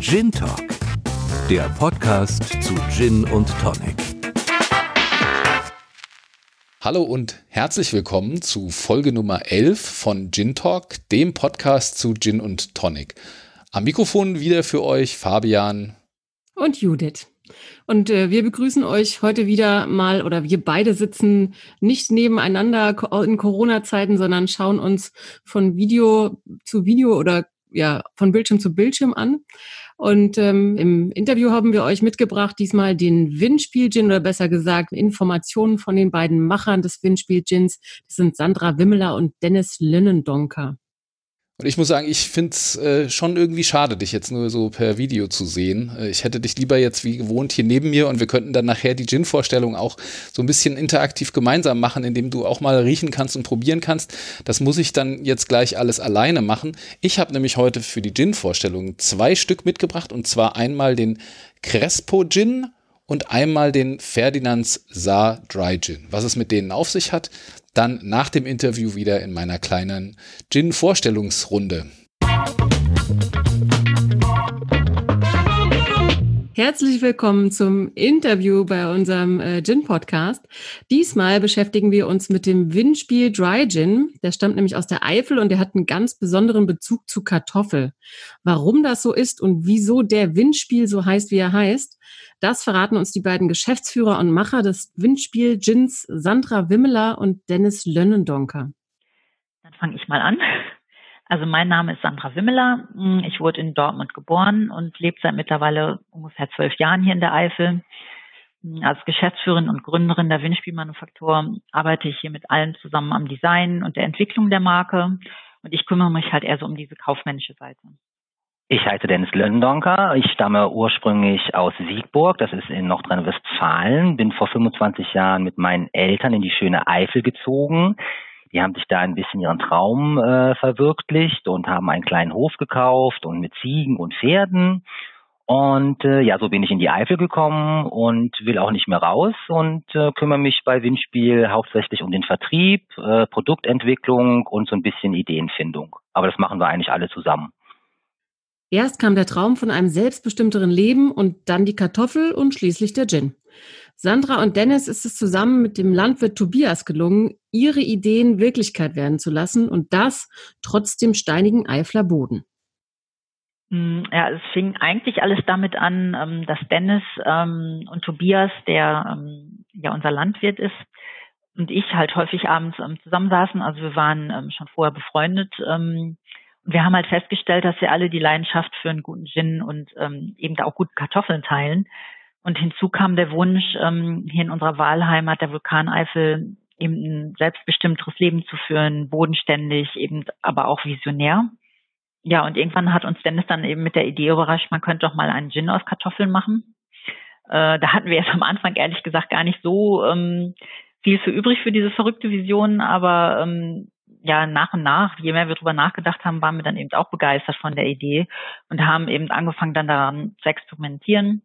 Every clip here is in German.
Gin Talk, der Podcast zu Gin und Tonic. Hallo und herzlich willkommen zu Folge Nummer 11 von Gin Talk, dem Podcast zu Gin und Tonic. Am Mikrofon wieder für euch Fabian und Judith. Und äh, wir begrüßen euch heute wieder mal, oder wir beide sitzen nicht nebeneinander in Corona-Zeiten, sondern schauen uns von Video zu Video oder ja, von Bildschirm zu Bildschirm an. Und ähm, im Interview haben wir euch mitgebracht, diesmal den Windspiel-Gin oder besser gesagt Informationen von den beiden Machern des Windspiel-Gins. Das sind Sandra Wimmeler und Dennis Linnendonker. Und ich muss sagen, ich finde es äh, schon irgendwie schade, dich jetzt nur so per Video zu sehen. Äh, ich hätte dich lieber jetzt wie gewohnt hier neben mir und wir könnten dann nachher die Gin-Vorstellung auch so ein bisschen interaktiv gemeinsam machen, indem du auch mal riechen kannst und probieren kannst. Das muss ich dann jetzt gleich alles alleine machen. Ich habe nämlich heute für die Gin-Vorstellung zwei Stück mitgebracht und zwar einmal den Crespo Gin und einmal den Ferdinands Saar Dry Gin. Was es mit denen auf sich hat, dann nach dem Interview wieder in meiner kleinen Gin-Vorstellungsrunde. Herzlich willkommen zum Interview bei unserem äh, Gin-Podcast. Diesmal beschäftigen wir uns mit dem Windspiel Dry Gin. Der stammt nämlich aus der Eifel und der hat einen ganz besonderen Bezug zu Kartoffel. Warum das so ist und wieso der Windspiel so heißt, wie er heißt, das verraten uns die beiden Geschäftsführer und Macher des Windspiel Gins, Sandra Wimmeler und Dennis Lönnendonker. Dann fange ich mal an. Also mein Name ist Sandra Wimmeler. Ich wurde in Dortmund geboren und lebe seit mittlerweile ungefähr zwölf Jahren hier in der Eifel. Als Geschäftsführerin und Gründerin der Windspielmanufaktur arbeite ich hier mit allen zusammen am Design und der Entwicklung der Marke. Und ich kümmere mich halt eher so um diese kaufmännische Seite. Ich heiße Dennis Löndonker. Ich stamme ursprünglich aus Siegburg, das ist in Nordrhein-Westfalen. Bin vor 25 Jahren mit meinen Eltern in die schöne Eifel gezogen. Die haben sich da ein bisschen ihren Traum äh, verwirklicht und haben einen kleinen Hof gekauft und mit Ziegen und Pferden. Und äh, ja, so bin ich in die Eifel gekommen und will auch nicht mehr raus und äh, kümmere mich bei Windspiel hauptsächlich um den Vertrieb, äh, Produktentwicklung und so ein bisschen Ideenfindung. Aber das machen wir eigentlich alle zusammen. Erst kam der Traum von einem selbstbestimmteren Leben und dann die Kartoffel und schließlich der Gin. Sandra und Dennis ist es zusammen mit dem Landwirt Tobias gelungen, ihre Ideen Wirklichkeit werden zu lassen und das trotz dem steinigen Eifler Boden. Hm, ja, es fing eigentlich alles damit an, ähm, dass Dennis ähm, und Tobias, der ähm, ja unser Landwirt ist, und ich halt häufig abends zusammensaßen. Also wir waren schon vorher befreundet wir haben halt festgestellt, dass wir alle die Leidenschaft für einen guten Gin und eben da auch gute Kartoffeln teilen. Und hinzu kam der Wunsch, ähm, hier in unserer Wahlheimat, der Vulkaneifel, eben ein selbstbestimmteres Leben zu führen, bodenständig, eben aber auch visionär. Ja, und irgendwann hat uns Dennis dann eben mit der Idee überrascht, man könnte doch mal einen Gin aus Kartoffeln machen. Äh, da hatten wir jetzt am Anfang ehrlich gesagt gar nicht so ähm, viel für übrig für diese verrückte Vision, aber ähm, ja nach und nach, je mehr wir drüber nachgedacht haben, waren wir dann eben auch begeistert von der Idee und haben eben angefangen dann daran zu experimentieren.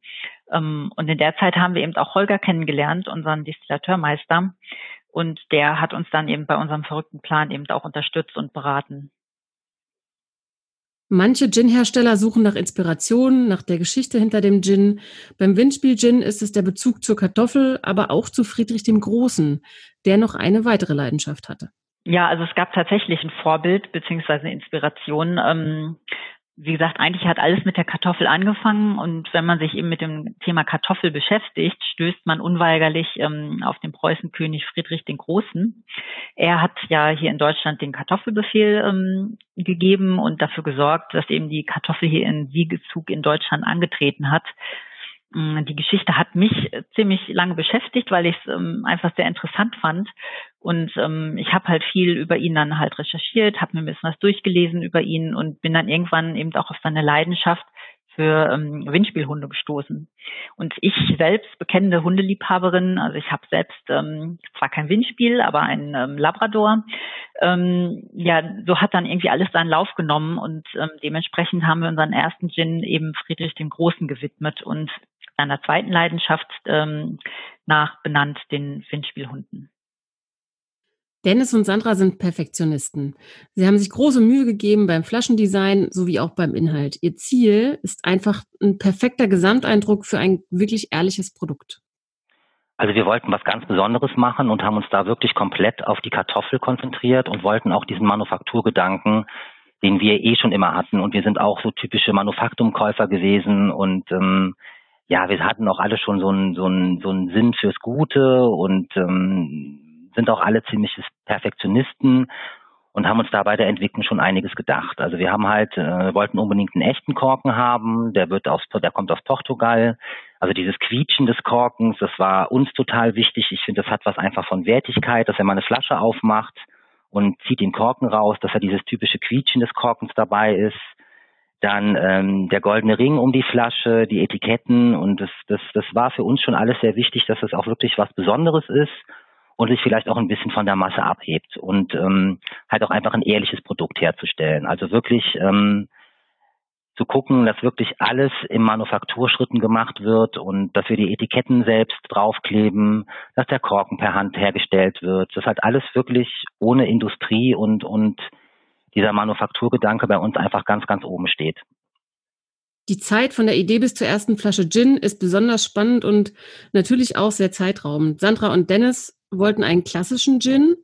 Ähm, und in der Zeit haben wir eben auch Holger kennengelernt, unseren Distillateurmeister. Und der hat uns dann eben bei unserem verrückten Plan eben auch unterstützt und beraten. Manche Gin-Hersteller suchen nach Inspiration, nach der Geschichte hinter dem Gin. Beim Windspiel-Gin ist es der Bezug zur Kartoffel, aber auch zu Friedrich dem Großen, der noch eine weitere Leidenschaft hatte. Ja, also es gab tatsächlich ein Vorbild beziehungsweise Inspiration. Ähm, wie gesagt, eigentlich hat alles mit der Kartoffel angefangen und wenn man sich eben mit dem Thema Kartoffel beschäftigt, stößt man unweigerlich ähm, auf den Preußenkönig Friedrich den Großen. Er hat ja hier in Deutschland den Kartoffelbefehl ähm, gegeben und dafür gesorgt, dass eben die Kartoffel hier in Siegezug in Deutschland angetreten hat. Mm, die Geschichte hat mich ziemlich lange beschäftigt, weil ich es ähm, einfach sehr interessant fand. Und ähm, ich habe halt viel über ihn dann halt recherchiert, habe mir ein bisschen was durchgelesen über ihn und bin dann irgendwann eben auch auf seine Leidenschaft für ähm, Windspielhunde gestoßen. Und ich selbst bekennende Hundeliebhaberin, also ich habe selbst ähm, zwar kein Windspiel, aber ein ähm, Labrador. Ähm, ja, so hat dann irgendwie alles seinen Lauf genommen und ähm, dementsprechend haben wir unseren ersten Gin eben Friedrich dem Großen gewidmet und einer zweiten Leidenschaft ähm, nach benannt, den Windspielhunden. Dennis und Sandra sind Perfektionisten. Sie haben sich große Mühe gegeben beim Flaschendesign sowie auch beim Inhalt. Ihr Ziel ist einfach ein perfekter Gesamteindruck für ein wirklich ehrliches Produkt. Also wir wollten was ganz Besonderes machen und haben uns da wirklich komplett auf die Kartoffel konzentriert und wollten auch diesen Manufakturgedanken, den wir eh schon immer hatten. Und wir sind auch so typische Manufaktumkäufer gewesen und ähm, ja, wir hatten auch alle schon so einen so einen, so einen Sinn fürs Gute und ähm, sind auch alle ziemlich Perfektionisten und haben uns da bei der Entwicklung schon einiges gedacht. Also wir haben halt, äh, wollten unbedingt einen echten Korken haben, der wird aus, der kommt aus Portugal. Also dieses Quietschen des Korkens, das war uns total wichtig. Ich finde, das hat was einfach von Wertigkeit, dass wenn man eine Flasche aufmacht und zieht den Korken raus, dass er dieses typische Quietschen des Korkens dabei ist. Dann ähm, der goldene Ring um die Flasche, die Etiketten und das, das, das war für uns schon alles sehr wichtig, dass das auch wirklich was Besonderes ist und sich vielleicht auch ein bisschen von der Masse abhebt und ähm, halt auch einfach ein ehrliches Produkt herzustellen. Also wirklich ähm, zu gucken, dass wirklich alles im Manufakturschritten gemacht wird und dass wir die Etiketten selbst draufkleben, dass der Korken per Hand hergestellt wird. Das halt alles wirklich ohne Industrie und, und dieser Manufakturgedanke bei uns einfach ganz, ganz oben steht. Die Zeit von der Idee bis zur ersten Flasche Gin ist besonders spannend und natürlich auch sehr zeitraubend. Sandra und Dennis wollten einen klassischen Gin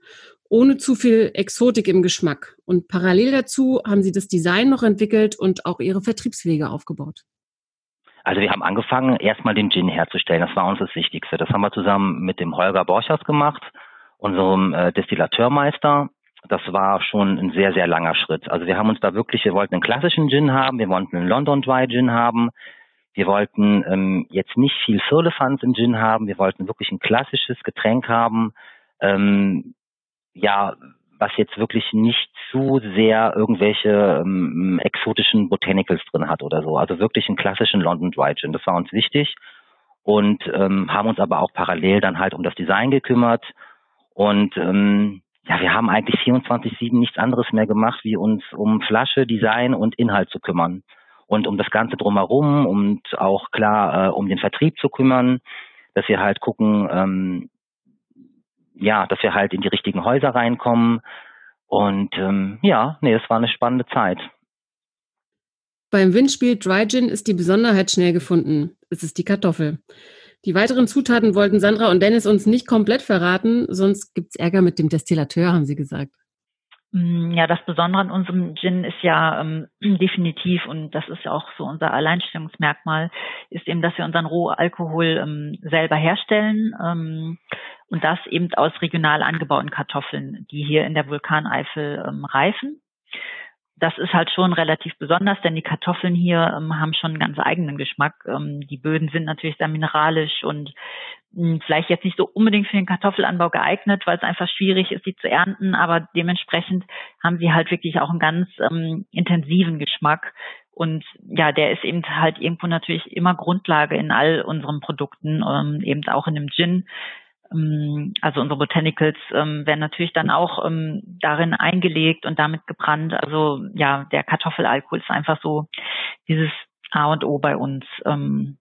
ohne zu viel Exotik im Geschmack. Und parallel dazu haben sie das Design noch entwickelt und auch ihre Vertriebswege aufgebaut. Also wir haben angefangen, erstmal den Gin herzustellen. Das war uns das Wichtigste. Das haben wir zusammen mit dem Holger Borchers gemacht, unserem äh, Destillateurmeister. Das war schon ein sehr, sehr langer Schritt. Also wir haben uns da wirklich, wir wollten einen klassischen Gin haben, wir wollten einen London Dry Gin haben, wir wollten ähm, jetzt nicht viel Firlefanz im Gin haben, wir wollten wirklich ein klassisches Getränk haben, ähm, ja, was jetzt wirklich nicht zu sehr irgendwelche ähm, exotischen Botanicals drin hat oder so. Also wirklich einen klassischen London Dry Gin. Das war uns wichtig. Und ähm, haben uns aber auch parallel dann halt um das Design gekümmert. Und ähm, ja, wir haben eigentlich 24/7 nichts anderes mehr gemacht, wie uns um Flasche, Design und Inhalt zu kümmern und um das Ganze drumherum und auch klar äh, um den Vertrieb zu kümmern, dass wir halt gucken, ähm, ja, dass wir halt in die richtigen Häuser reinkommen. Und ähm, ja, nee, es war eine spannende Zeit. Beim Windspiel Dry Gin ist die Besonderheit schnell gefunden. Es ist die Kartoffel. Die weiteren Zutaten wollten Sandra und Dennis uns nicht komplett verraten, sonst gibt's Ärger mit dem Destillateur, haben sie gesagt. Mm, ja, das Besondere an unserem Gin ist ja ähm, definitiv, und das ist ja auch so unser Alleinstellungsmerkmal, ist eben, dass wir unseren Rohalkohol ähm, selber herstellen ähm, und das eben aus regional angebauten Kartoffeln, die hier in der Vulkaneifel ähm, reifen das ist halt schon relativ besonders, denn die Kartoffeln hier ähm, haben schon einen ganz eigenen Geschmack. Ähm, die Böden sind natürlich sehr mineralisch und mh, hm, vielleicht jetzt nicht so unbedingt für den Kartoffelanbau geeignet, weil es einfach schwierig ist, sie zu ernten, aber dementsprechend haben sie halt wirklich auch einen ganz ähm, intensiven Geschmack. Und ja, der ist eben halt irgendwo natürlich immer Grundlage in all unseren Produkten, ähm, eben auch in dem Gin. Ähm, also unsere Botanicals ähm, werden natürlich dann auch ähm, darin eingelegt und damit gebrannt. Also ja, der Kartoffelalkohol ist einfach so dieses A und O bei uns. Ähm,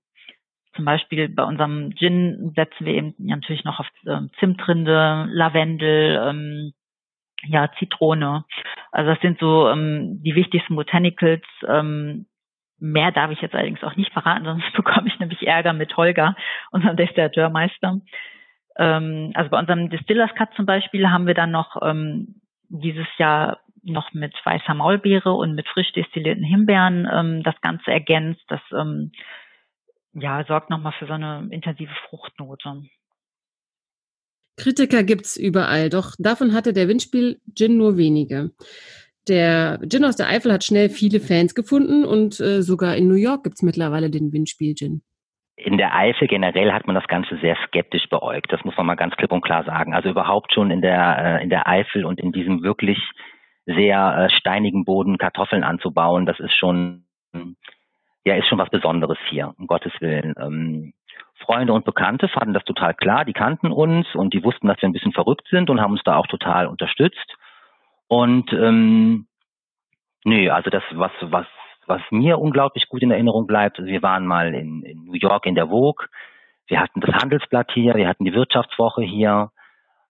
zum Beispiel bei unserem Gin setzen wir eben natürlich noch auf ähm, Zimtrinde, Lavendel, ähm, ja, Zitrone. Also das sind so ähm, die wichtigsten Botanicals. Ähm, mehr darf ich jetzt allerdings auch nicht verraten, sonst bekomme ich nämlich Ärger mit Holger, unserem Destillateurmeister. Ähm, also bei unserem Distillers Cut zum Beispiel haben wir dann noch ähm, dieses Jahr noch mit weißer Maulbeere und mit frisch destillierten Himbeeren ähm, das Ganze ergänzt. Das ähm, ja, sorgt nochmal für so eine intensive Fruchtnote. Kritiker gibt's überall, doch davon hatte der Windspiel Gin nur wenige. Der Gin aus der Eifel hat schnell viele Fans gefunden und äh, sogar in New York gibt's mittlerweile den Windspiel Gin in der Eifel generell hat man das Ganze sehr skeptisch beäugt. Das muss man mal ganz klipp und klar sagen. Also überhaupt schon in der, äh, in der Eifel und in diesem wirklich sehr äh, steinigen Boden Kartoffeln anzubauen, das ist schon, ja, ist schon was Besonderes hier, um Gottes Willen. Ähm, Freunde und Bekannte fanden das total klar, die kannten uns und die wussten, dass wir ein bisschen verrückt sind und haben uns da auch total unterstützt. Und ähm, nee, also das, was, was was mir unglaublich gut in Erinnerung bleibt, also wir waren mal in, in New York in der Vogue, wir hatten das Handelsblatt hier, wir hatten die Wirtschaftswoche hier,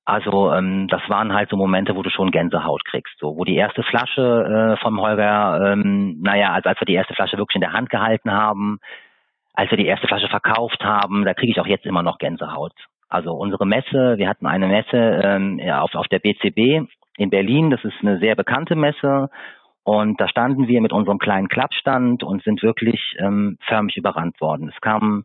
Also ähm, das waren halt so Momente, wo du schon Gänsehaut kriegst. So, wo die erste Flasche äh, vom Holger, ähm, naja, als, als wir die erste Flasche wirklich in der Hand gehalten haben, als wir die erste Flasche verkauft haben, da kriege ich auch jetzt immer noch Gänsehaut. Also unsere Messe, wir hatten eine Messe ähm, auf, auf der BCB in Berlin, das ist eine sehr bekannte Messe. Und da standen wir mit unserem kleinen Klappstand und sind wirklich ähm, förmlich überrannt worden. Es kam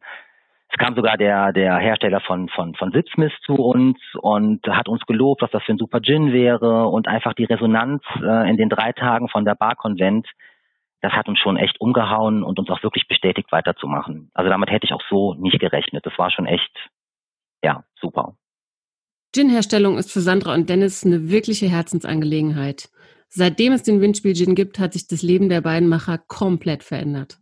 es kam sogar der, der Hersteller von, von, von Sitzmiss zu uns und hat uns gelobt, was das für ein super Gin wäre und einfach die Resonanz äh, in den drei Tagen von der Barkonvent, das hat uns schon echt umgehauen und uns auch wirklich bestätigt, weiterzumachen. Also damit hätte ich auch so nicht gerechnet. Das war schon echt, ja, super. Gin-Herstellung ist für Sandra und Dennis eine wirkliche Herzensangelegenheit. Seitdem es den Windspiel-Gin gibt, hat sich das Leben der beiden Macher komplett verändert.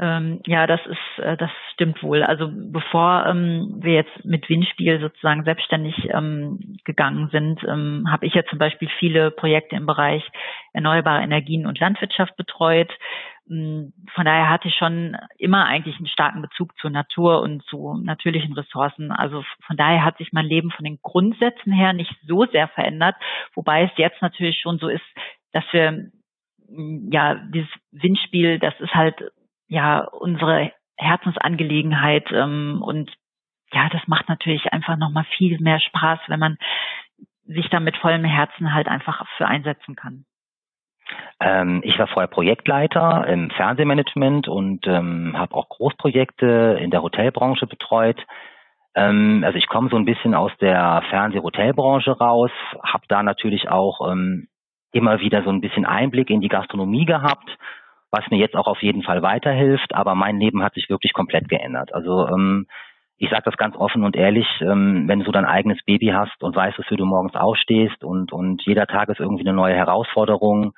Ähm, ja, das ist, äh, das stimmt wohl. Also bevor ähm, wir jetzt mit Windspiel sozusagen selbstständig ähm, gegangen sind, ähm, habe ich ja zum Beispiel viele Projekte im Bereich erneuerbare Energien und Landwirtschaft betreut. Ähm, von daher hatte ich schon immer eigentlich einen starken Bezug zur Natur und zu natürlichen Ressourcen. Also von daher hat sich mein Leben von den Grundsätzen her nicht so sehr verändert, wobei es jetzt natürlich schon so ist, dass wir ja, dieses Windspiel, das ist halt ja unsere Herzensangelegenheit ähm, und ja, das macht natürlich einfach nochmal viel mehr Spaß, wenn man sich da mit vollem Herzen halt einfach für einsetzen kann. Ähm, ich war vorher Projektleiter im Fernsehmanagement und ähm, habe auch Großprojekte in der Hotelbranche betreut. Ähm, also ich komme so ein bisschen aus der Fernseh-Hotelbranche raus, habe da natürlich auch ähm, immer wieder so ein bisschen Einblick in die Gastronomie gehabt was mir jetzt auch auf jeden Fall weiterhilft. Aber mein Leben hat sich wirklich komplett geändert. Also ähm, ich sage das ganz offen und ehrlich, ähm, wenn du dein eigenes Baby hast und weißt, wofür du morgens aufstehst und, und jeder Tag ist irgendwie eine neue Herausforderung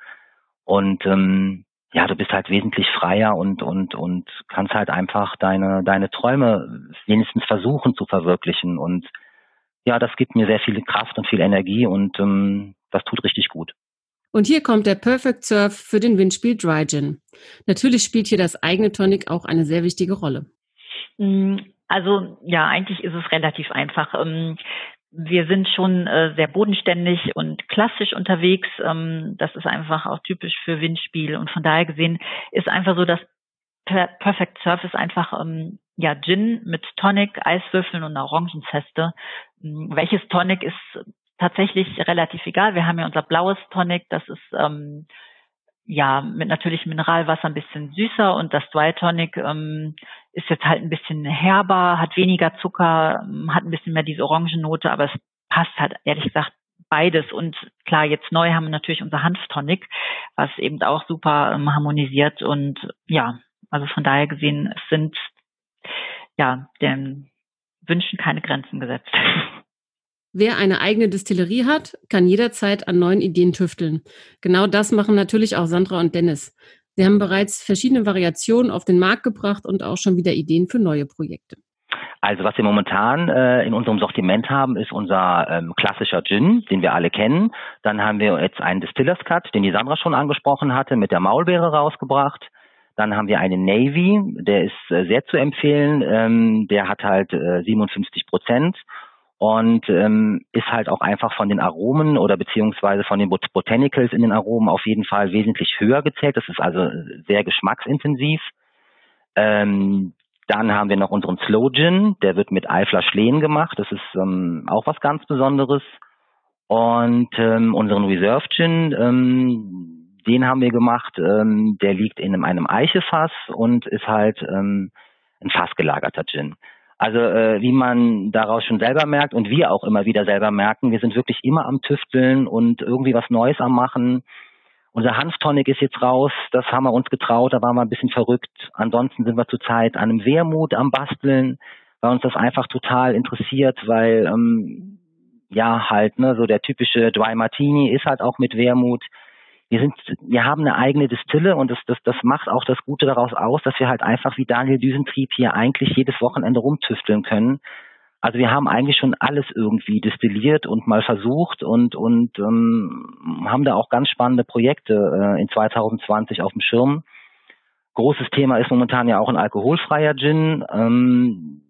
und ähm, ja, du bist halt wesentlich freier und, und, und kannst halt einfach deine, deine Träume wenigstens versuchen zu verwirklichen. Und ja, das gibt mir sehr viel Kraft und viel Energie und ähm, das tut richtig gut. Und hier kommt der Perfect Surf für den Windspiel Dry Gin. Natürlich spielt hier das eigene Tonic auch eine sehr wichtige Rolle. Mm, also ja, eigentlich ist es relativ einfach. Ähm, wir sind schon äh, sehr bodenständig und klassisch unterwegs. Ähm, das ist einfach auch typisch für Windspiel. Und von daher gesehen ist einfach so, dass Perfect Surf ist einfach ähm, ja Gin mit Tonic, Eiswürfeln und Orangenzeste. Mm, welches Tonic ist tatsächlich relativ egal. Wir haben ja unser blaues Tonic, das ist ähm, ja mit natürlichem Mineralwasser ein bisschen süßer und das Dry Tonic ähm, ist jetzt halt ein bisschen herber, hat weniger Zucker, hat ein bisschen mehr diese Orangennote, aber es passt halt ehrlich gesagt beides und klar, jetzt neu haben wir natürlich unser Hanftonic, was eben auch super ähm, harmonisiert und ja, also von daher gesehen, es sind ja den Wünschen keine Grenzen gesetzt. Wer eine eigene Distillerie hat, kann jederzeit an neuen Ideen tüfteln. Genau das machen natürlich auch Sandra und Dennis. Sie haben bereits verschiedene Variationen auf den Markt gebracht und auch schon wieder Ideen für neue Projekte. Also was wir momentan äh, in unserem Sortiment haben, ist unser ähm, klassischer Gin, den wir alle kennen. Dann haben wir jetzt einen Distillers Cut, den die Sandra schon angesprochen hatte, mit der Maulbeere rausgebracht. Dann haben wir einen Navy, der ist äh, sehr zu empfehlen. Ähm, der hat halt äh, 57 Prozent und ähm, ist halt auch einfach von den Aromen oder beziehungsweise von den Bot Botanicals in den Aromen auf jeden Fall wesentlich höher gezählt. Das ist also sehr geschmacksintensiv. Ähm, dann haben wir noch unseren Slow Gin, der wird mit Eifler Schlehen gemacht. Das ist ähm, auch was ganz Besonderes. Und ähm, unseren Reserve Gin, ähm, den haben wir gemacht. Ähm, der liegt in einem, Eichefass und ist halt ähm, ein fassgelagerter Gin. Also äh, wie man daraus schon selber merkt und wir auch immer wieder selber merken, wir sind wirklich immer am Tüfteln und irgendwie was Neues am Machen. Unser Hanftonic ist jetzt raus, das haben wir uns getraut, da waren wir ein bisschen verrückt. Ansonsten sind wir zurzeit an einem Wermut am Basteln, weil uns das einfach total interessiert, weil ähm, ja halt, ne, so der typische Dry Martini ist halt auch mit Wermut wir sind, wir haben eine eigene Distille und das, das, das macht auch das Gute daraus aus, dass wir halt einfach wie Daniel Düsentrieb hier eigentlich jedes Wochenende rumtüfteln können. Also wir haben eigentlich schon alles irgendwie destilliert und mal versucht und und ähm, haben da auch ganz spannende Projekte äh, in 2020 auf dem Schirm. Großes Thema ist momentan ja auch ein alkoholfreier Gin. Ähm,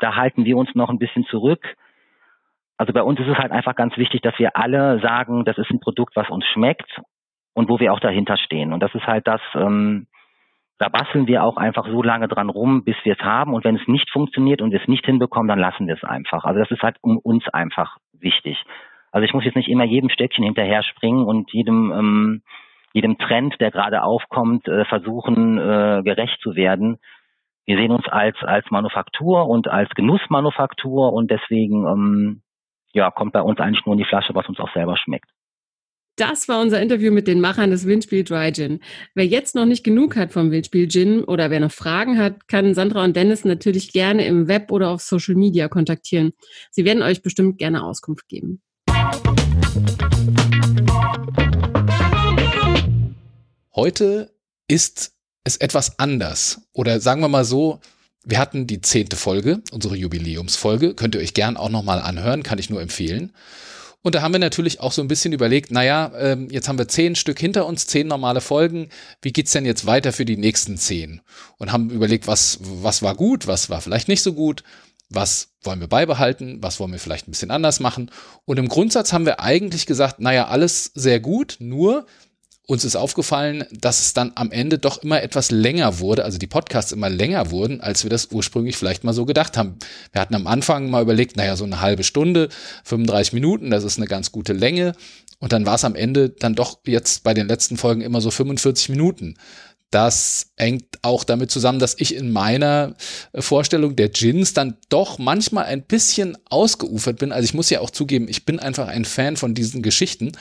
da halten wir uns noch ein bisschen zurück Also bei uns ist es halt einfach ganz wichtig, dass wir alle sagen, das ist ein Produkt, was uns schmeckt und wo wir auch dahinter stehen. Und das ist halt das, ähm, da basteln wir auch einfach so lange dran rum, bis wir es haben. Und wenn es nicht funktioniert und wir es nicht hinbekommen, dann lassen wir es einfach. Also das ist halt um uns einfach wichtig. Also ich muss jetzt nicht immer jedem Stöckchen hinterher springen und jedem ähm, jedem Trend, der gerade aufkommt, äh, versuchen äh, gerecht zu werden. Wir sehen uns als als Manufaktur und als Genussmanufaktur und deswegen ähm, ja kommt bei uns eigentlich nur in die Flasche, was uns auch selber schmeckt. Das war unser Interview mit den Machern des Windspiel Dry Gin. Wer jetzt noch nicht genug hat vom Windspiel Gin oder wer noch Fragen hat, kann Sandra und Dennis natürlich gerne im Web oder auf Social Media kontaktieren. Sie werden euch bestimmt gerne Auskunft geben. Heute ist es etwas anders. Oder sagen wir mal so, wir hatten die zehnte Folge, unsere Jubiläumsfolge. Könnt ihr euch gern auch nochmal anhören, kann ich nur empfehlen. Und da haben wir natürlich auch so ein bisschen überlegt, naja, ähm, jetzt haben wir zehn Stück hinter uns, zehn normale Folgen. Wie geht's denn jetzt weiter für die nächsten zehn? Und haben überlegt, was, was war gut, was war vielleicht nicht so gut, was wollen wir beibehalten, was wollen wir vielleicht ein bisschen anders machen. Und im Grundsatz haben wir eigentlich gesagt, naja, alles sehr gut, nur uns ist aufgefallen, dass es dann am Ende doch immer etwas länger wurde, also die Podcasts immer länger wurden, als wir das ursprünglich vielleicht mal so gedacht haben. Wir hatten am Anfang mal überlegt, naja, so eine halbe Stunde, 35 Minuten, das ist eine ganz gute Länge. Und dann war es am Ende dann doch jetzt bei den letzten Folgen immer so 45 Minuten. Das hängt auch damit zusammen, dass ich in meiner äh, Vorstellung der Gins dann doch manchmal ein bisschen ausgeufert bin. Also ich muss ja auch zugeben, ich bin einfach ein Fan von diesen Geschichten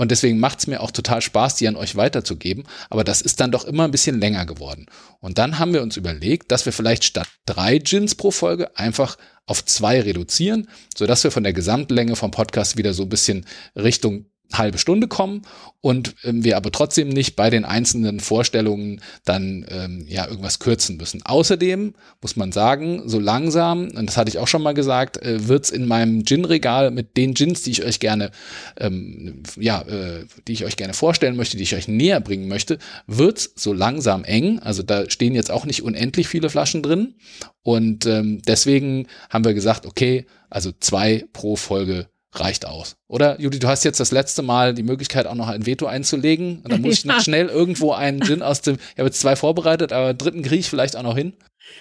und deswegen macht es mir auch total Spaß, die an euch weiterzugeben. Aber das ist dann doch immer ein bisschen länger geworden. Und dann haben wir uns überlegt, dass wir vielleicht statt drei Gins pro Folge einfach auf zwei reduzieren, sodass wir von der Gesamtlänge vom Podcast wieder so ein bisschen Richtung halbe Stunde kommen und ähm, wir aber trotzdem nicht bei den einzelnen Vorstellungen dann ähm, ja irgendwas kürzen müssen. Außerdem muss man sagen, so langsam, und das hatte ich auch schon mal gesagt, äh, wird's in meinem Gin-Regal mit den Gins, die ich euch gerne ähm, ja, äh, die ich euch gerne vorstellen möchte, die ich euch näher bringen möchte, wird's so langsam eng. Also da stehen jetzt auch nicht unendlich viele Flaschen drin und ähm, deswegen haben wir gesagt, okay, also zwei pro Folge reicht aus. Oder, Juli, du hast jetzt das letzte Mal die Möglichkeit, auch noch ein Veto einzulegen. Und dann muss ich noch schnell irgendwo einen Gin aus dem, ich habe jetzt zwei vorbereitet, aber dritten kriege ich vielleicht auch noch hin.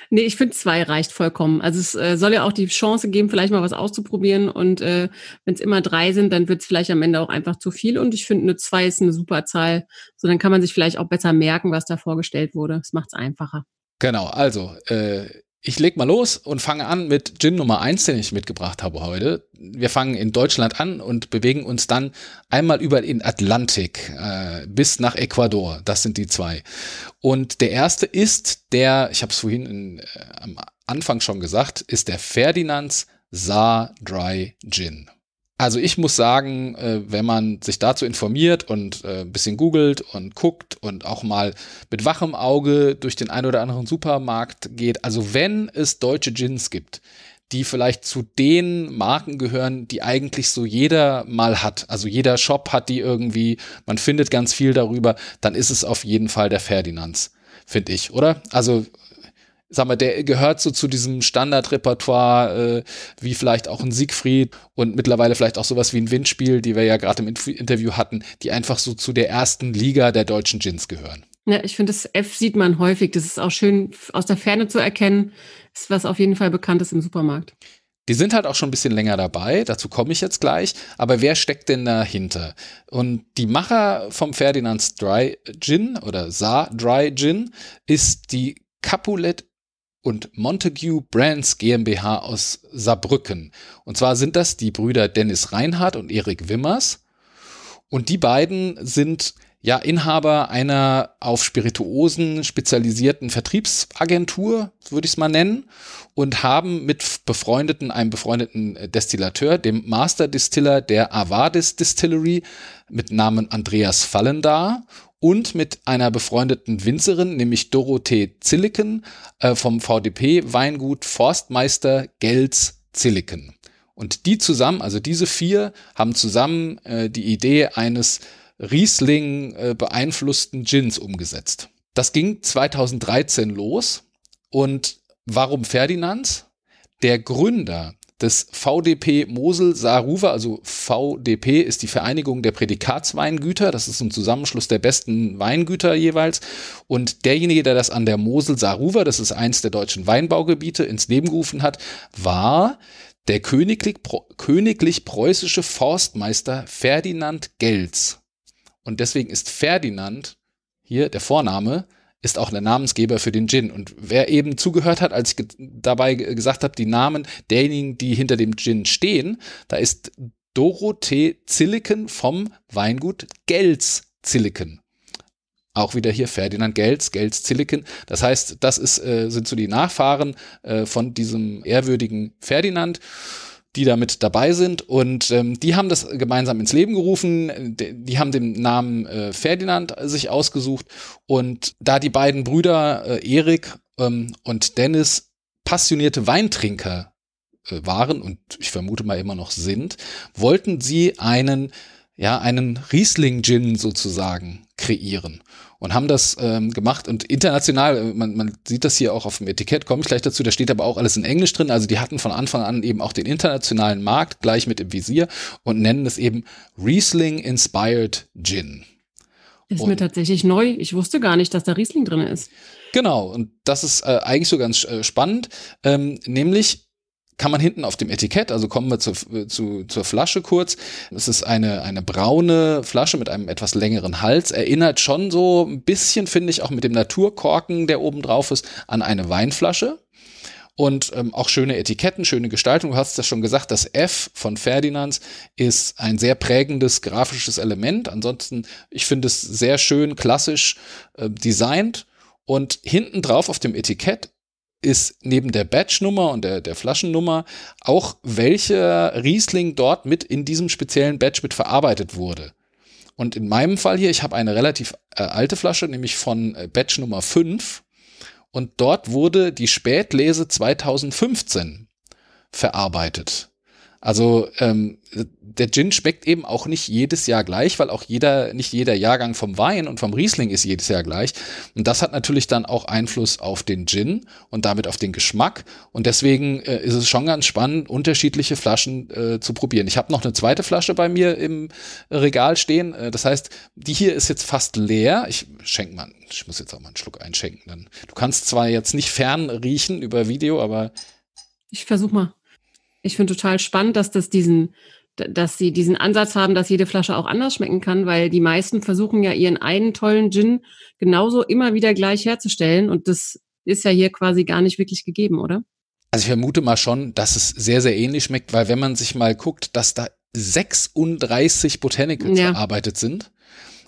Nee, ich finde zwei reicht vollkommen. Also es äh, soll ja auch die Chance geben, vielleicht mal was auszuprobieren. Und äh, wenn es immer drei sind, dann wird es vielleicht am Ende auch einfach zu viel. Und ich finde, eine zwei ist eine super Zahl. So, dann kann man sich vielleicht auch besser merken, was da vorgestellt wurde. Das macht es einfacher. Genau, also äh, ich leg mal los und fange an mit Gin Nummer eins, den ich mitgebracht habe heute. Wir fangen in Deutschland an und bewegen uns dann einmal über den Atlantik äh, bis nach Ecuador. Das sind die zwei. Und der erste ist der, ich habe es vorhin in, äh, am Anfang schon gesagt, ist der Ferdinands Saar Dry Gin. Also ich muss sagen, äh, wenn man sich dazu informiert und äh, ein bisschen googelt und guckt und auch mal mit wachem Auge durch den ein oder anderen Supermarkt geht, also wenn es deutsche Gins gibt, die vielleicht zu den Marken gehören, die eigentlich so jeder mal hat. Also jeder Shop hat die irgendwie, man findet ganz viel darüber, dann ist es auf jeden Fall der Ferdinands, finde ich, oder? Also sag mal, der gehört so zu diesem Standardrepertoire, äh, wie vielleicht auch ein Siegfried und mittlerweile vielleicht auch sowas wie ein Windspiel, die wir ja gerade im Interview hatten, die einfach so zu der ersten Liga der deutschen Gins gehören. Ja, ich finde, das F sieht man häufig. Das ist auch schön aus der Ferne zu erkennen. Das ist was auf jeden Fall bekannt ist im Supermarkt. Die sind halt auch schon ein bisschen länger dabei, dazu komme ich jetzt gleich. Aber wer steckt denn dahinter? Und die Macher vom Ferdinands Dry Gin oder Saar Dry Gin ist die Capulet und Montague Brands GmbH aus Saarbrücken. Und zwar sind das die Brüder Dennis Reinhardt und Erik Wimmers. Und die beiden sind ja Inhaber einer auf Spirituosen spezialisierten Vertriebsagentur, würde ich es mal nennen, und haben mit befreundeten, einem befreundeten Destillateur, dem Master Distiller der Avadis Distillery mit Namen Andreas Fallendar und mit einer befreundeten Winzerin, nämlich Dorothee Zilliken äh, vom VDP-Weingut Forstmeister Gels Zilliken. Und die zusammen, also diese vier, haben zusammen äh, die Idee eines Riesling äh, beeinflussten Gins umgesetzt. Das ging 2013 los. Und warum Ferdinand? Der Gründer des VDP Mosel Saarruwer, also VDP ist die Vereinigung der Prädikatsweingüter, das ist ein Zusammenschluss der besten Weingüter jeweils. Und derjenige, der das an der Mosel Saarruwer, das ist eins der deutschen Weinbaugebiete, ins Leben gerufen hat, war der königlich, königlich preußische Forstmeister Ferdinand Gelz. Und deswegen ist Ferdinand hier der Vorname ist auch der Namensgeber für den Gin. Und wer eben zugehört hat, als ich dabei gesagt habe, die Namen derjenigen, die hinter dem Gin stehen, da ist Dorothee Zilliken vom Weingut Gels Zilliken. Auch wieder hier Ferdinand Gels, Gels Zilliken. Das heißt, das ist, äh, sind so die Nachfahren äh, von diesem ehrwürdigen Ferdinand die damit dabei sind. Und ähm, die haben das gemeinsam ins Leben gerufen. Die, haben den Namen äh, Ferdinand sich ausgesucht. Und da die beiden Brüder äh, Erik ähm, und Dennis passionierte Weintrinker äh, waren und ich vermute mal immer noch sind, wollten sie einen ja, einen Riesling-Gin sozusagen kreieren und haben das ähm, gemacht und international, äh, man, man sieht das hier auch auf dem Etikett, komme ich gleich dazu, da steht aber auch alles in Englisch drin, also die hatten von Anfang an eben auch den internationalen Markt gleich mit im Visier und nennen es eben Riesling Inspired Gin. Ist und, mir tatsächlich neu. Ich wusste gar nicht, dass da Riesling drin ist. Genau, und das ist äh, eigentlich so ganz äh, spannend, ähm, nämlich kann man hinten auf dem Etikett, also kommen wir zu, zu, zur Flasche kurz. Es ist eine, eine braune Flasche mit einem etwas längeren Hals. Erinnert schon so ein bisschen, finde ich, auch mit dem Naturkorken, der oben drauf ist, an eine Weinflasche. Und ähm, auch schöne Etiketten, schöne Gestaltung. Du hast ja schon gesagt, das F von Ferdinands ist ein sehr prägendes grafisches Element. Ansonsten, ich finde es sehr schön klassisch äh, designt. Und hinten drauf auf dem Etikett ist neben der Batch-Nummer und der, der Flaschennummer auch welcher Riesling dort mit in diesem speziellen Batch mit verarbeitet wurde. Und in meinem Fall hier, ich habe eine relativ äh, alte Flasche, nämlich von äh, Batch Nummer 5. Und dort wurde die Spätlese 2015 verarbeitet. Also ähm, der Gin schmeckt eben auch nicht jedes Jahr gleich, weil auch jeder, nicht jeder Jahrgang vom Wein und vom Riesling ist jedes Jahr gleich. Und das hat natürlich dann auch Einfluss auf den Gin und damit auf den Geschmack. Und deswegen äh, ist es schon ganz spannend, unterschiedliche Flaschen äh, zu probieren. Ich habe noch eine zweite Flasche bei mir im Regal stehen. Äh, das heißt, die hier ist jetzt fast leer. Ich schenke mal, ich muss jetzt auch mal einen Schluck einschenken. Dann. Du kannst zwar jetzt nicht fern riechen über Video, aber ich versuch mal. Ich finde total spannend, dass das diesen, dass sie diesen Ansatz haben, dass jede Flasche auch anders schmecken kann, weil die meisten versuchen ja ihren einen tollen Gin genauso immer wieder gleich herzustellen und das ist ja hier quasi gar nicht wirklich gegeben, oder? Also ich vermute mal schon, dass es sehr, sehr ähnlich schmeckt, weil wenn man sich mal guckt, dass da 36 Botanicals ja. verarbeitet sind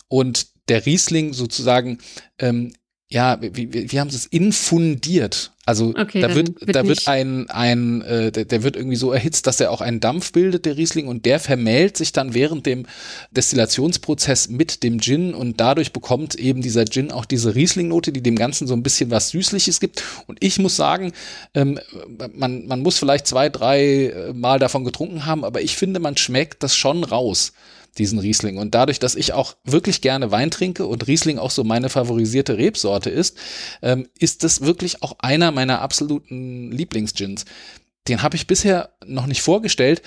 und der Riesling sozusagen ähm, ja, wie, wie, haben sie es infundiert? Also okay, da wird, wird da wird ein, ein äh, der, der wird irgendwie so erhitzt, dass er auch einen Dampf bildet, der Riesling, und der vermählt sich dann während dem Destillationsprozess mit dem Gin und dadurch bekommt eben dieser Gin auch diese Riesling-Note, die dem Ganzen so ein bisschen was Süßliches gibt. Und ich muss sagen, ähm, man, man muss vielleicht zwei, drei äh, Mal davon getrunken haben, aber ich finde, man schmeckt das schon raus diesen Riesling. Und dadurch, dass ich auch wirklich gerne Wein trinke und Riesling auch so meine favorisierte Rebsorte ist, ähm, ist das wirklich auch einer meiner absoluten Lieblingsgins. Den habe ich bisher noch nicht vorgestellt,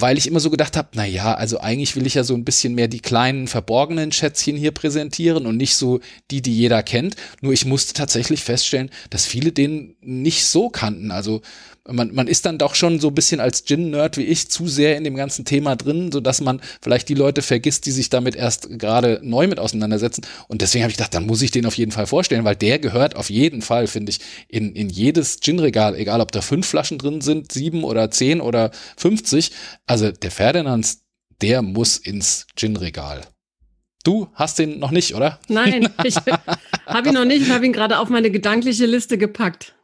weil ich immer so gedacht habe, na ja, also eigentlich will ich ja so ein bisschen mehr die kleinen verborgenen Schätzchen hier präsentieren und nicht so die, die jeder kennt. Nur ich musste tatsächlich feststellen, dass viele den nicht so kannten. Also man, man ist dann doch schon so ein bisschen als Gin-Nerd wie ich zu sehr in dem ganzen Thema drin, so dass man vielleicht die Leute vergisst, die sich damit erst gerade neu mit auseinandersetzen. Und deswegen habe ich gedacht, dann muss ich den auf jeden Fall vorstellen, weil der gehört auf jeden Fall, finde ich, in, in jedes Gin-Regal, egal ob da fünf Flaschen drin sind, sieben oder zehn oder fünfzig. Also der Ferdinands, der muss ins Gin-Regal. Du hast den noch nicht, oder? Nein, ich habe ihn noch nicht. Ich habe ihn gerade auf meine gedankliche Liste gepackt.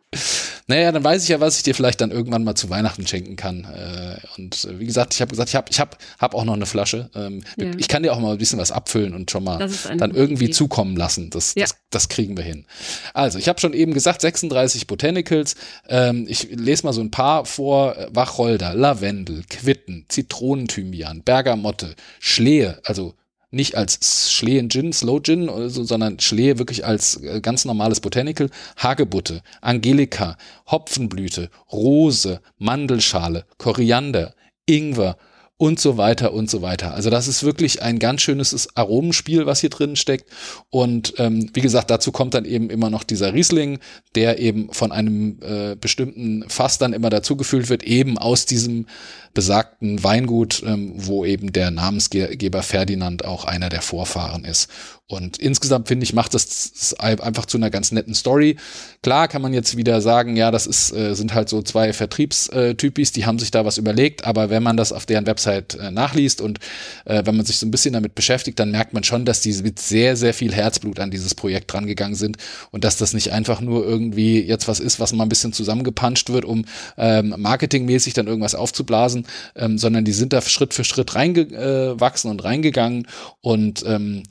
Naja, dann weiß ich ja, was ich dir vielleicht dann irgendwann mal zu Weihnachten schenken kann. Äh, und äh, wie gesagt, ich habe gesagt, ich habe ich hab, hab auch noch eine Flasche. Ähm, ja. Ich kann dir auch mal ein bisschen was abfüllen und schon mal dann irgendwie Idee. zukommen lassen. Das, ja. das, das, kriegen wir hin. Also, ich habe schon eben gesagt, 36 Botanicals. Ähm, ich lese mal so ein paar vor. Wacholder, Lavendel, Quitten, Zitronenthymian, Bergamotte, Schlehe, also nicht als Schleen Gin, Slow Gin, so, sondern Schlee wirklich als äh, ganz normales Botanical, Hagebutte, Angelika, Hopfenblüte, Rose, Mandelschale, Koriander, Ingwer, und so weiter und so weiter. Also das ist wirklich ein ganz schönes Aromenspiel, was hier drin steckt. Und ähm, wie gesagt, dazu kommt dann eben immer noch dieser Riesling, der eben von einem äh, bestimmten Fass dann immer dazugefüllt wird, eben aus diesem besagten Weingut, ähm, wo eben der Namensgeber Ferdinand auch einer der Vorfahren ist. Und insgesamt finde ich, macht das einfach zu einer ganz netten Story. Klar kann man jetzt wieder sagen, ja, das ist, äh, sind halt so zwei Vertriebstypis, die haben sich da was überlegt, aber wenn man das auf deren Website äh, nachliest und äh, wenn man sich so ein bisschen damit beschäftigt, dann merkt man schon, dass die mit sehr, sehr viel Herzblut an dieses Projekt rangegangen sind und dass das nicht einfach nur irgendwie jetzt was ist, was mal ein bisschen zusammengepanscht wird, um ähm, marketingmäßig dann irgendwas aufzublasen, ähm, sondern die sind da Schritt für Schritt reingewachsen und reingegangen und ähm,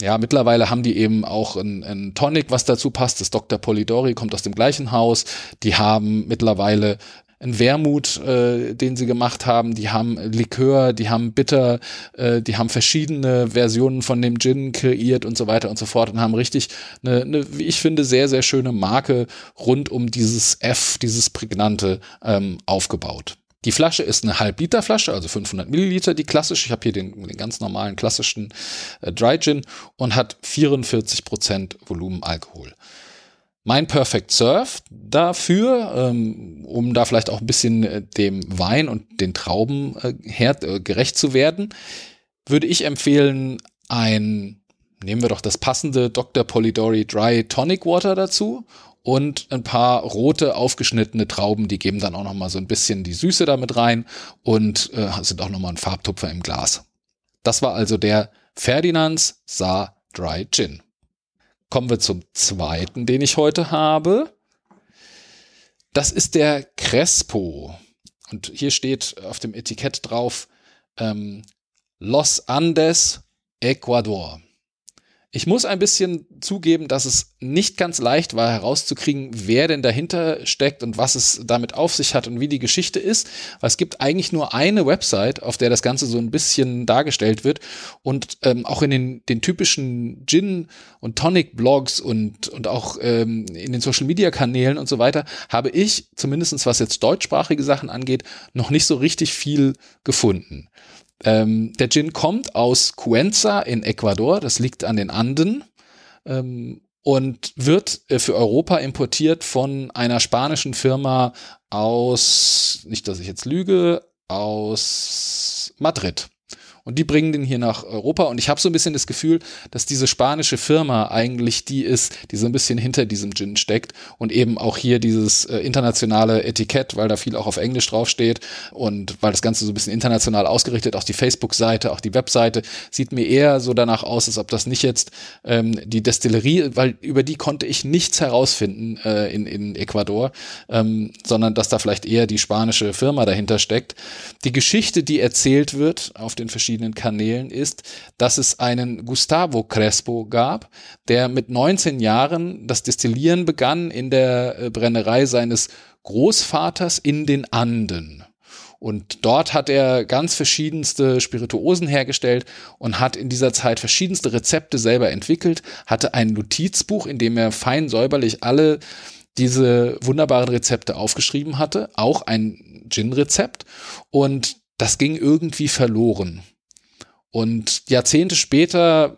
ja, mittlerweile haben die eben auch ein, ein Tonic, was dazu passt. Das Dr. Polidori kommt aus dem gleichen Haus. Die haben mittlerweile ein Wermut, äh, den sie gemacht haben. Die haben Likör, die haben Bitter, äh, die haben verschiedene Versionen von dem Gin kreiert und so weiter und so fort und haben richtig eine, eine wie ich finde, sehr, sehr schöne Marke rund um dieses F, dieses Prägnante ähm, aufgebaut. Die Flasche ist eine Halb-Liter-Flasche, also 500 Milliliter, die klassisch. Ich habe hier den, den, ganz normalen klassischen äh, Dry Gin und hat 44 Prozent Volumenalkohol. Mein Perfect Surf dafür, ähm, um da vielleicht auch ein bisschen äh, dem Wein und den Trauben äh, her, äh, gerecht zu werden, würde ich empfehlen, ein, nehmen wir doch das passende Dr. Polidori Dry Tonic Water dazu und ein paar rote aufgeschnittene Trauben, die geben dann auch noch mal so ein bisschen die Süße damit rein und äh, sind auch noch mal ein Farbtupfer im Glas. Das war also der Ferdinands Saar Dry Gin. Kommen wir zum zweiten, den ich heute habe. Das ist der Crespo. Und hier steht auf dem Etikett drauf ähm, Los Andes, Ecuador. Ich muss ein bisschen zugeben, dass es nicht ganz leicht war herauszukriegen, wer denn dahinter steckt und was es damit auf sich hat und wie die Geschichte ist. Weil es gibt eigentlich nur eine Website, auf der das Ganze so ein bisschen dargestellt wird. Und ähm, auch in den, den typischen Gin- und Tonic-Blogs und, und auch ähm, in den Social-Media-Kanälen und so weiter habe ich, zumindestens was jetzt deutschsprachige Sachen angeht, noch nicht so richtig viel gefunden. Ähm, der Gin kommt aus Cuenca in Ecuador, das liegt an den Anden. Ähm, und wird äh, für Europa importiert von einer spanischen Firma aus, nicht dass ich jetzt lüge, aus Madrid. Und die bringen den hier nach Europa. Und ich habe so ein bisschen das Gefühl, dass diese spanische Firma eigentlich die ist, die so ein bisschen hinter diesem Gin steckt. Und eben auch hier dieses äh, internationale Etikett, weil da viel auch auf Englisch draufsteht. Und weil das Ganze so ein bisschen international ausgerichtet, auch die Facebook-Seite, auch die Webseite, sieht mir eher so danach aus, als ob das nicht jetzt ähm, die Destillerie, weil über die konnte ich nichts herausfinden äh, in, in Ecuador, ähm, sondern dass da vielleicht eher die spanische Firma dahinter steckt. Die Geschichte, die erzählt wird auf den verschiedenen verschiedenen Kanälen ist, dass es einen Gustavo Crespo gab, der mit 19 Jahren das Destillieren begann in der äh, Brennerei seines Großvaters in den Anden. Und dort hat er ganz verschiedenste Spirituosen hergestellt und hat in dieser Zeit verschiedenste Rezepte selber entwickelt, hatte ein Notizbuch, in dem er fein säuberlich alle diese wunderbaren Rezepte aufgeschrieben hatte, auch ein Gin-Rezept. Und das ging irgendwie verloren. Und Jahrzehnte später,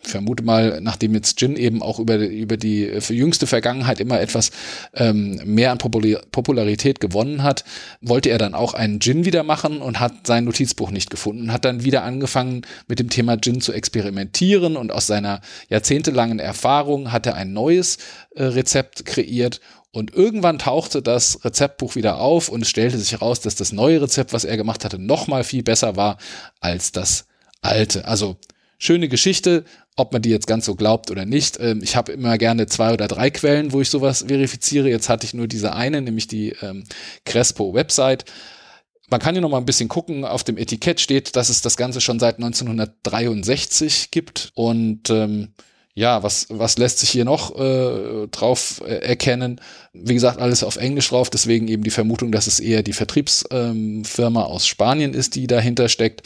vermute mal, nachdem jetzt Gin eben auch über, über die jüngste Vergangenheit immer etwas ähm, mehr an Popularität gewonnen hat, wollte er dann auch einen Gin wieder machen und hat sein Notizbuch nicht gefunden, hat dann wieder angefangen mit dem Thema Gin zu experimentieren und aus seiner jahrzehntelangen Erfahrung hat er ein neues äh, Rezept kreiert und irgendwann tauchte das Rezeptbuch wieder auf und es stellte sich heraus, dass das neue Rezept, was er gemacht hatte, noch mal viel besser war als das alte. Also schöne Geschichte, ob man die jetzt ganz so glaubt oder nicht. Ähm, ich habe immer gerne zwei oder drei Quellen, wo ich sowas verifiziere. Jetzt hatte ich nur diese eine, nämlich die ähm, Crespo-Website. Man kann hier noch mal ein bisschen gucken. Auf dem Etikett steht, dass es das Ganze schon seit 1963 gibt. Und ähm, ja, was, was lässt sich hier noch äh, drauf äh, erkennen? Wie gesagt, alles auf Englisch drauf, deswegen eben die Vermutung, dass es eher die Vertriebsfirma ähm, aus Spanien ist, die dahinter steckt.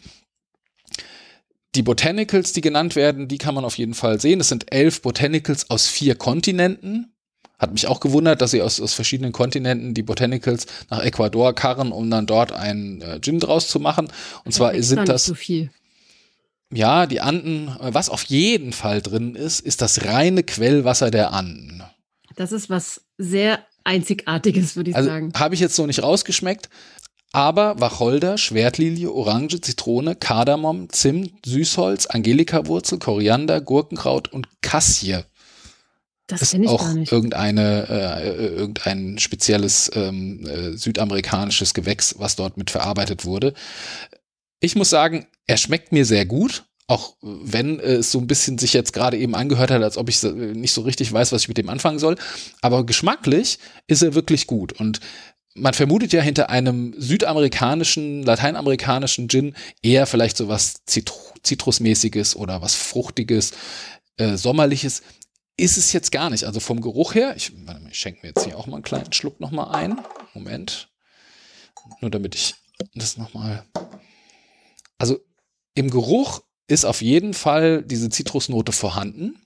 Die Botanicals, die genannt werden, die kann man auf jeden Fall sehen. Es sind elf Botanicals aus vier Kontinenten. Hat mich auch gewundert, dass sie aus, aus verschiedenen Kontinenten die Botanicals nach Ecuador karren, um dann dort einen äh, Gin draus zu machen. Und zwar sind das. So. Ja, die Anden, äh, was auf jeden Fall drin ist, ist das reine Quellwasser der Anden. Das ist was sehr Einzigartiges, würde ich also, sagen. Habe ich jetzt so nicht rausgeschmeckt. Aber Wacholder, Schwertlilie, Orange, Zitrone, Kardamom, Zimt, Süßholz, Angelikawurzel, Koriander, Gurkenkraut und Kassie. Das ist ich auch gar nicht. irgendeine äh, äh, irgendein spezielles ähm, äh, südamerikanisches Gewächs, was dort mit verarbeitet wurde. Ich muss sagen, er schmeckt mir sehr gut, auch wenn äh, es so ein bisschen sich jetzt gerade eben angehört hat, als ob ich äh, nicht so richtig weiß, was ich mit dem anfangen soll. Aber geschmacklich ist er wirklich gut und man vermutet ja hinter einem südamerikanischen, lateinamerikanischen Gin eher vielleicht so was Zitru Zitrusmäßiges oder was Fruchtiges, äh, Sommerliches ist es jetzt gar nicht. Also vom Geruch her, ich, ich schenke mir jetzt hier auch mal einen kleinen Schluck nochmal ein. Moment. Nur damit ich das nochmal. Also im Geruch ist auf jeden Fall diese Zitrusnote vorhanden.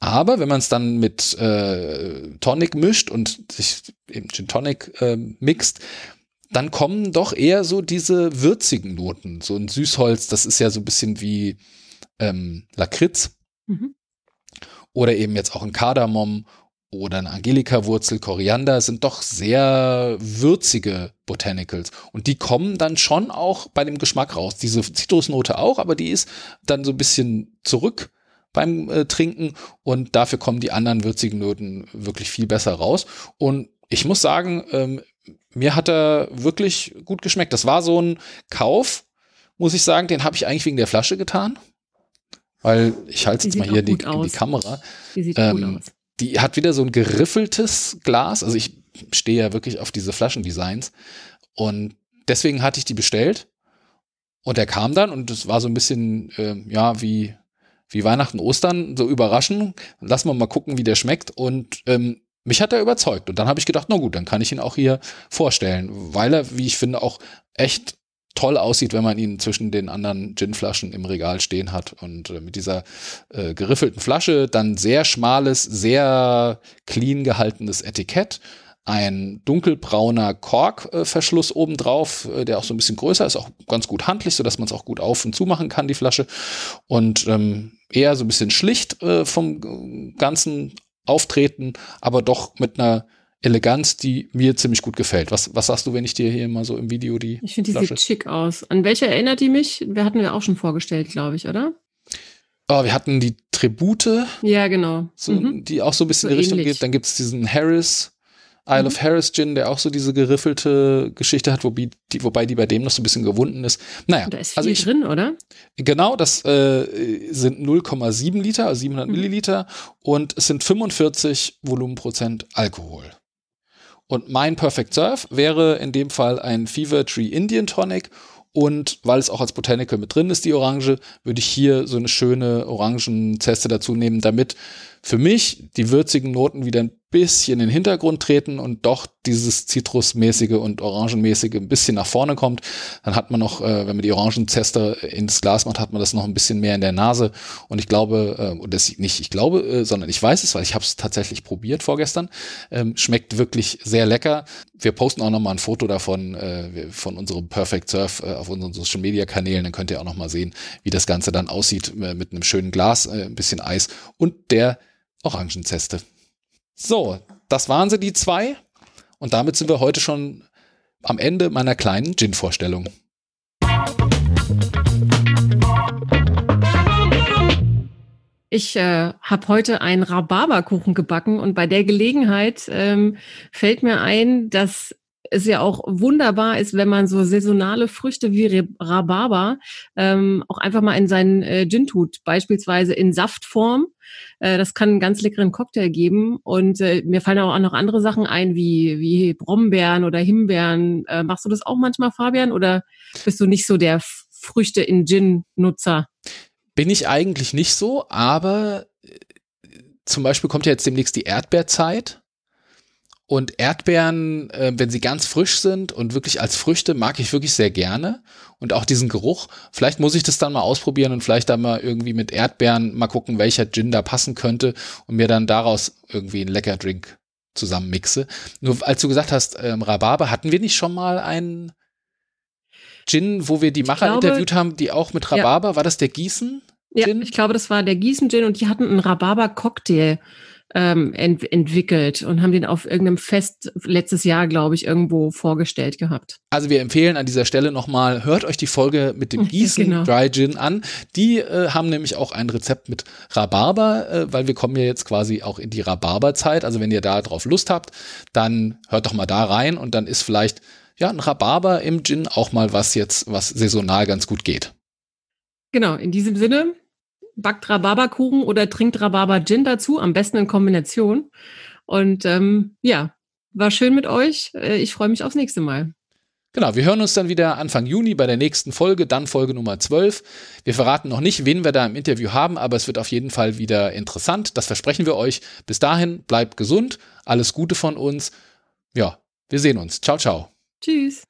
Aber wenn man es dann mit äh, Tonic mischt und sich eben Gin Tonic äh, mixt, dann kommen doch eher so diese würzigen Noten. So ein Süßholz, das ist ja so ein bisschen wie ähm, Lakritz. Mhm. Oder eben jetzt auch ein Kardamom oder eine Angelika-Wurzel, Koriander sind doch sehr würzige Botanicals. Und die kommen dann schon auch bei dem Geschmack raus. Diese Zitrusnote auch, aber die ist dann so ein bisschen zurück beim äh, Trinken und dafür kommen die anderen würzigen Noten wirklich viel besser raus. Und ich muss sagen, ähm, mir hat er wirklich gut geschmeckt. Das war so ein Kauf, muss ich sagen, den habe ich eigentlich wegen der Flasche getan. Weil ich halte jetzt mal hier die, in die Kamera. Die sieht ähm, gut aus. Die hat wieder so ein geriffeltes Glas. Also ich stehe ja wirklich auf diese Flaschendesigns. Und deswegen hatte ich die bestellt. Und er kam dann und es war so ein bisschen, äh, ja, wie, wie Weihnachten, Ostern, so überraschen. Lassen wir mal gucken, wie der schmeckt. Und ähm, mich hat er überzeugt. Und dann habe ich gedacht, na gut, dann kann ich ihn auch hier vorstellen, weil er, wie ich finde, auch echt toll aussieht, wenn man ihn zwischen den anderen Ginflaschen im Regal stehen hat. Und äh, mit dieser äh, geriffelten Flasche dann sehr schmales, sehr clean gehaltenes Etikett. Ein dunkelbrauner Korkverschluss äh, obendrauf, äh, der auch so ein bisschen größer ist, auch ganz gut handlich, sodass man es auch gut auf und zu machen kann, die Flasche. Und ähm, eher so ein bisschen schlicht äh, vom ganzen Auftreten, aber doch mit einer Eleganz, die mir ziemlich gut gefällt. Was, was sagst du, wenn ich dir hier mal so im Video die. Ich finde, die sieht schick aus. An welche erinnert die mich? Wir hatten wir auch schon vorgestellt, glaube ich, oder? Oh, wir hatten die Tribute. Ja, genau. So, mhm. Die auch so ein bisschen so in die Richtung ähnlich. geht. Dann gibt es diesen Harris, Isle mhm. of Harris Gin, der auch so diese geriffelte Geschichte hat, wobei die, wobei die bei dem noch so ein bisschen gewunden ist. Naja. Da ist also viel also ich, drin, oder? Genau, das äh, sind 0,7 Liter, also 700 mhm. Milliliter und es sind 45 Volumenprozent Alkohol. Und mein Perfect Surf wäre in dem Fall ein Fever Tree Indian Tonic. Und weil es auch als Botanical mit drin ist, die Orange, würde ich hier so eine schöne Orangenzeste dazu nehmen, damit für mich die würzigen Noten wieder ein bisschen in den Hintergrund treten und doch dieses Zitrusmäßige und Orangenmäßige ein bisschen nach vorne kommt. Dann hat man noch, äh, wenn man die Orangenzester ins Glas macht, hat man das noch ein bisschen mehr in der Nase. Und ich glaube, äh, und das nicht ich glaube, äh, sondern ich weiß es, weil ich habe es tatsächlich probiert vorgestern. Ähm, schmeckt wirklich sehr lecker. Wir posten auch noch mal ein Foto davon äh, von unserem Perfect Surf äh, auf unseren Social Media Kanälen. Dann könnt ihr auch noch mal sehen, wie das Ganze dann aussieht äh, mit einem schönen Glas, äh, ein bisschen Eis und der Orangenzeste. So, das waren sie, die zwei. Und damit sind wir heute schon am Ende meiner kleinen Gin-Vorstellung. Ich äh, habe heute einen Rhabarberkuchen gebacken und bei der Gelegenheit ähm, fällt mir ein, dass es ja auch wunderbar ist, wenn man so saisonale Früchte wie Rhabarber ähm, auch einfach mal in seinen äh, Gin tut, beispielsweise in Saftform. Äh, das kann einen ganz leckeren Cocktail geben. Und äh, mir fallen auch noch andere Sachen ein, wie, wie Brombeeren oder Himbeeren. Äh, machst du das auch manchmal, Fabian? Oder bist du nicht so der Früchte in Gin-Nutzer? Bin ich eigentlich nicht so, aber äh, zum Beispiel kommt ja jetzt demnächst die Erdbeerzeit. Und Erdbeeren, äh, wenn sie ganz frisch sind und wirklich als Früchte, mag ich wirklich sehr gerne. Und auch diesen Geruch. Vielleicht muss ich das dann mal ausprobieren und vielleicht dann mal irgendwie mit Erdbeeren mal gucken, welcher Gin da passen könnte und mir dann daraus irgendwie einen lecker Drink zusammen mixe. Nur als du gesagt hast, ähm, Rhabarber, hatten wir nicht schon mal einen Gin, wo wir die Macher glaube, interviewt haben, die auch mit Rhabarber, ja. war das der Gießen? Gin? Ja, ich glaube, das war der Gießen Gin und die hatten einen Rhabarber-Cocktail ähm, ent entwickelt und haben den auf irgendeinem Fest letztes Jahr, glaube ich, irgendwo vorgestellt gehabt. Also wir empfehlen an dieser Stelle nochmal, hört euch die Folge mit dem Gießen genau. Dry Gin an. Die äh, haben nämlich auch ein Rezept mit Rhabarber, äh, weil wir kommen ja jetzt quasi auch in die Rhabarberzeit. Also wenn ihr da drauf Lust habt, dann hört doch mal da rein und dann ist vielleicht ja ein Rhabarber im Gin auch mal was jetzt, was saisonal ganz gut geht. Genau, in diesem Sinne backt Rhabarberkuchen oder trinkt Rhabarber Gin dazu, am besten in Kombination. Und ähm, ja, war schön mit euch. Äh, ich freue mich aufs nächste Mal. Genau, wir hören uns dann wieder Anfang Juni bei der nächsten Folge, dann Folge Nummer 12. Wir verraten noch nicht, wen wir da im Interview haben, aber es wird auf jeden Fall wieder interessant. Das versprechen wir euch. Bis dahin, bleibt gesund, alles Gute von uns. Ja, wir sehen uns. Ciao, ciao. Tschüss.